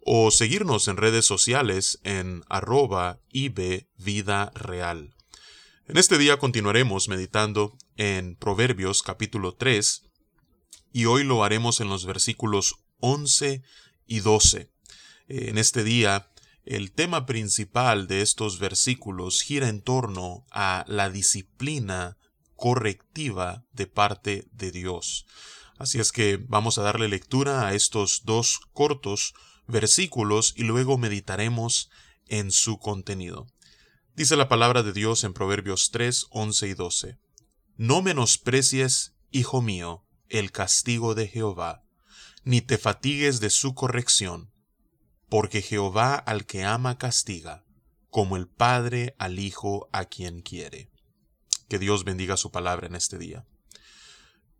o seguirnos en redes sociales en arroba ibvidareal. En este día continuaremos meditando en Proverbios capítulo 3 y hoy lo haremos en los versículos 11 y 12. En este día el tema principal de estos versículos gira en torno a la disciplina correctiva de parte de Dios. Así es que vamos a darle lectura a estos dos cortos versículos y luego meditaremos en su contenido. Dice la palabra de Dios en Proverbios 3, 11 y 12. No menosprecies, hijo mío, el castigo de Jehová, ni te fatigues de su corrección, porque Jehová al que ama castiga, como el Padre al Hijo a quien quiere. Que Dios bendiga su palabra en este día.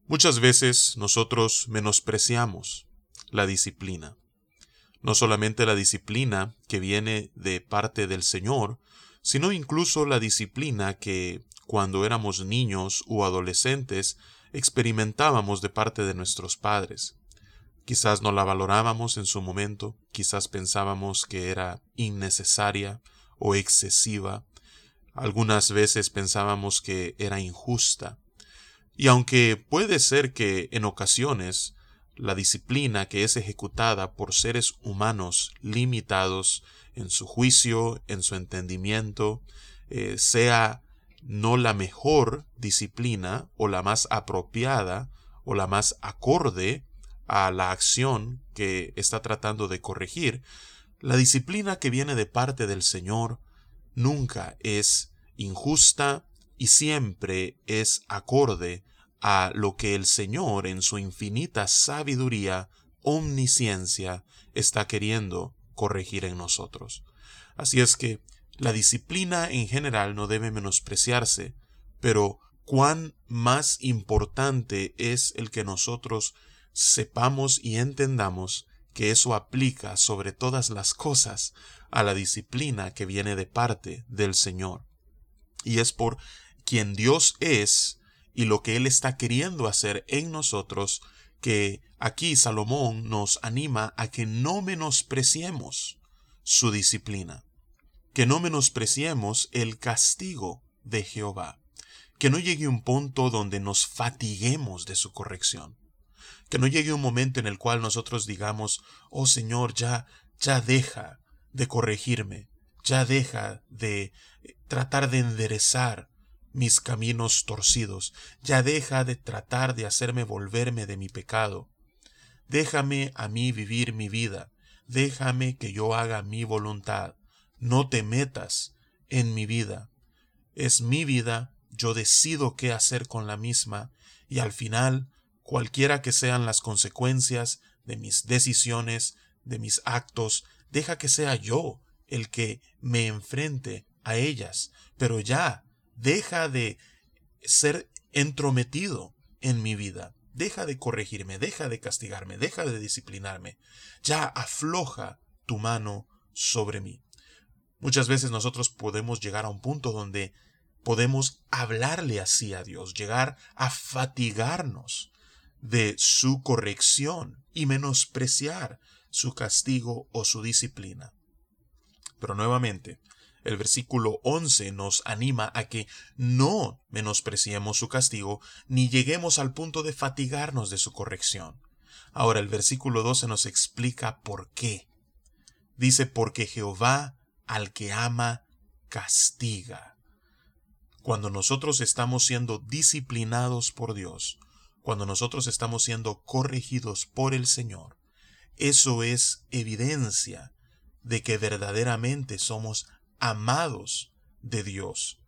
Muchas veces nosotros menospreciamos la disciplina. No solamente la disciplina que viene de parte del Señor, sino incluso la disciplina que, cuando éramos niños u adolescentes, experimentábamos de parte de nuestros padres. Quizás no la valorábamos en su momento, quizás pensábamos que era innecesaria o excesiva, algunas veces pensábamos que era injusta. Y aunque puede ser que en ocasiones la disciplina que es ejecutada por seres humanos limitados en su juicio, en su entendimiento, eh, sea no la mejor disciplina o la más apropiada o la más acorde a la acción que está tratando de corregir, la disciplina que viene de parte del Señor nunca es injusta y siempre es acorde a lo que el Señor en su infinita sabiduría, omnisciencia, está queriendo corregir en nosotros. Así es que la disciplina en general no debe menospreciarse, pero cuán más importante es el que nosotros sepamos y entendamos que eso aplica sobre todas las cosas a la disciplina que viene de parte del Señor. Y es por quien Dios es y lo que Él está queriendo hacer en nosotros que aquí Salomón nos anima a que no menospreciemos su disciplina, que no menospreciemos el castigo de Jehová, que no llegue un punto donde nos fatiguemos de su corrección, que no llegue un momento en el cual nosotros digamos, oh Señor, ya, ya deja de corregirme, ya deja de tratar de enderezar mis caminos torcidos, ya deja de tratar de hacerme volverme de mi pecado. Déjame a mí vivir mi vida, déjame que yo haga mi voluntad, no te metas en mi vida. Es mi vida, yo decido qué hacer con la misma, y al final cualquiera que sean las consecuencias de mis decisiones, de mis actos, deja que sea yo el que me enfrente a ellas, pero ya deja de ser entrometido en mi vida, deja de corregirme, deja de castigarme, deja de disciplinarme, ya afloja tu mano sobre mí. Muchas veces nosotros podemos llegar a un punto donde podemos hablarle así a Dios, llegar a fatigarnos de su corrección y menospreciar su castigo o su disciplina. Pero nuevamente, el versículo 11 nos anima a que no menospreciemos su castigo ni lleguemos al punto de fatigarnos de su corrección. Ahora el versículo 12 nos explica por qué. Dice, porque Jehová al que ama castiga. Cuando nosotros estamos siendo disciplinados por Dios, cuando nosotros estamos siendo corregidos por el Señor, eso es evidencia de que verdaderamente somos amados de Dios.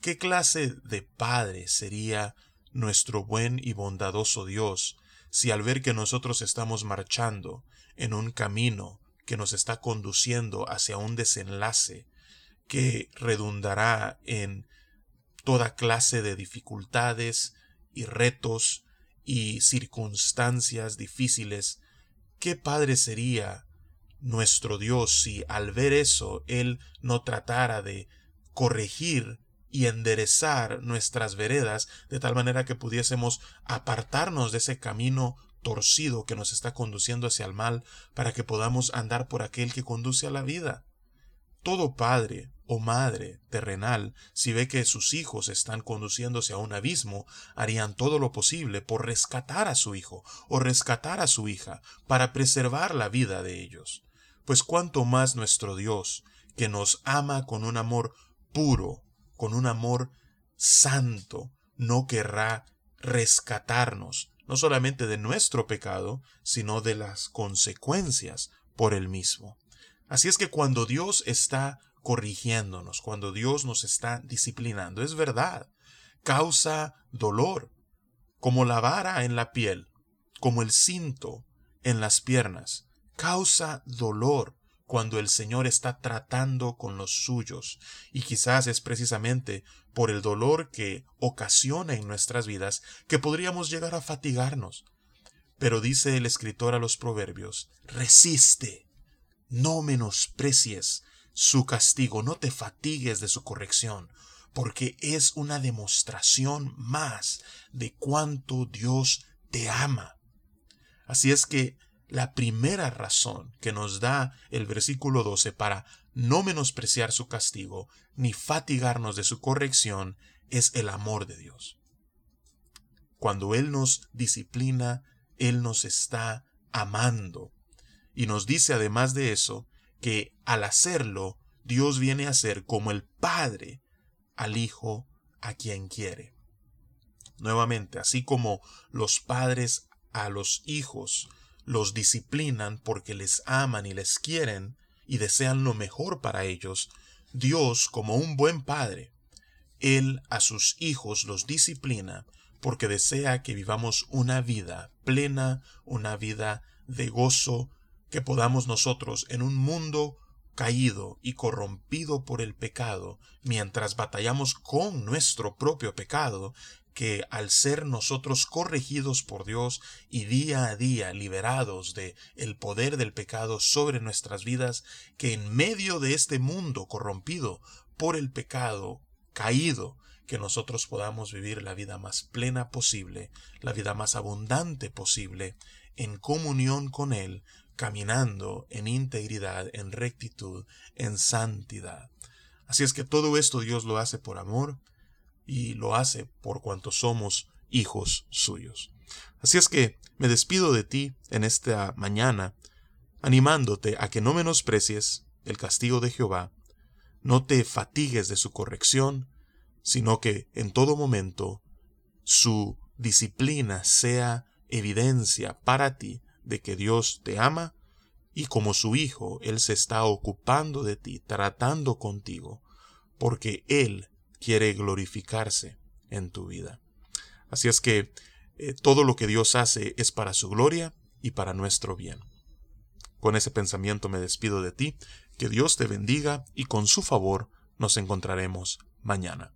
¿Qué clase de Padre sería nuestro buen y bondadoso Dios si al ver que nosotros estamos marchando en un camino que nos está conduciendo hacia un desenlace que redundará en toda clase de dificultades y retos y circunstancias difíciles, ¿qué padre sería nuestro Dios si al ver eso Él no tratara de corregir y enderezar nuestras veredas de tal manera que pudiésemos apartarnos de ese camino torcido que nos está conduciendo hacia el mal para que podamos andar por aquel que conduce a la vida. Todo padre o madre terrenal, si ve que sus hijos están conduciéndose a un abismo, harían todo lo posible por rescatar a su hijo o rescatar a su hija para preservar la vida de ellos. Pues cuánto más nuestro Dios, que nos ama con un amor puro, con un amor santo, no querrá rescatarnos, no solamente de nuestro pecado, sino de las consecuencias por el mismo. Así es que cuando Dios está corrigiéndonos, cuando Dios nos está disciplinando, es verdad, causa dolor, como la vara en la piel, como el cinto en las piernas, causa dolor cuando el Señor está tratando con los suyos, y quizás es precisamente por el dolor que ocasiona en nuestras vidas que podríamos llegar a fatigarnos. Pero dice el escritor a los proverbios, resiste, no menosprecies su castigo, no te fatigues de su corrección, porque es una demostración más de cuánto Dios te ama. Así es que la primera razón que nos da el versículo 12 para no menospreciar su castigo ni fatigarnos de su corrección es el amor de Dios. Cuando Él nos disciplina, Él nos está amando. Y nos dice además de eso que al hacerlo, Dios viene a ser como el Padre al Hijo a quien quiere. Nuevamente, así como los padres a los hijos los disciplinan porque les aman y les quieren y desean lo mejor para ellos, Dios, como un buen padre, Él a sus hijos los disciplina porque desea que vivamos una vida plena, una vida de gozo, que podamos nosotros en un mundo caído y corrompido por el pecado, mientras batallamos con nuestro propio pecado, que al ser nosotros corregidos por Dios y día a día liberados de el poder del pecado sobre nuestras vidas, que en medio de este mundo corrompido por el pecado caído, que nosotros podamos vivir la vida más plena posible, la vida más abundante posible, en comunión con Él, caminando en integridad, en rectitud, en santidad. Así es que todo esto Dios lo hace por amor, y lo hace por cuanto somos hijos suyos. Así es que me despido de ti en esta mañana, animándote a que no menosprecies el castigo de Jehová, no te fatigues de su corrección, sino que en todo momento su disciplina sea evidencia para ti de que Dios te ama y como su hijo Él se está ocupando de ti, tratando contigo, porque Él quiere glorificarse en tu vida. Así es que eh, todo lo que Dios hace es para su gloria y para nuestro bien. Con ese pensamiento me despido de ti, que Dios te bendiga y con su favor nos encontraremos mañana.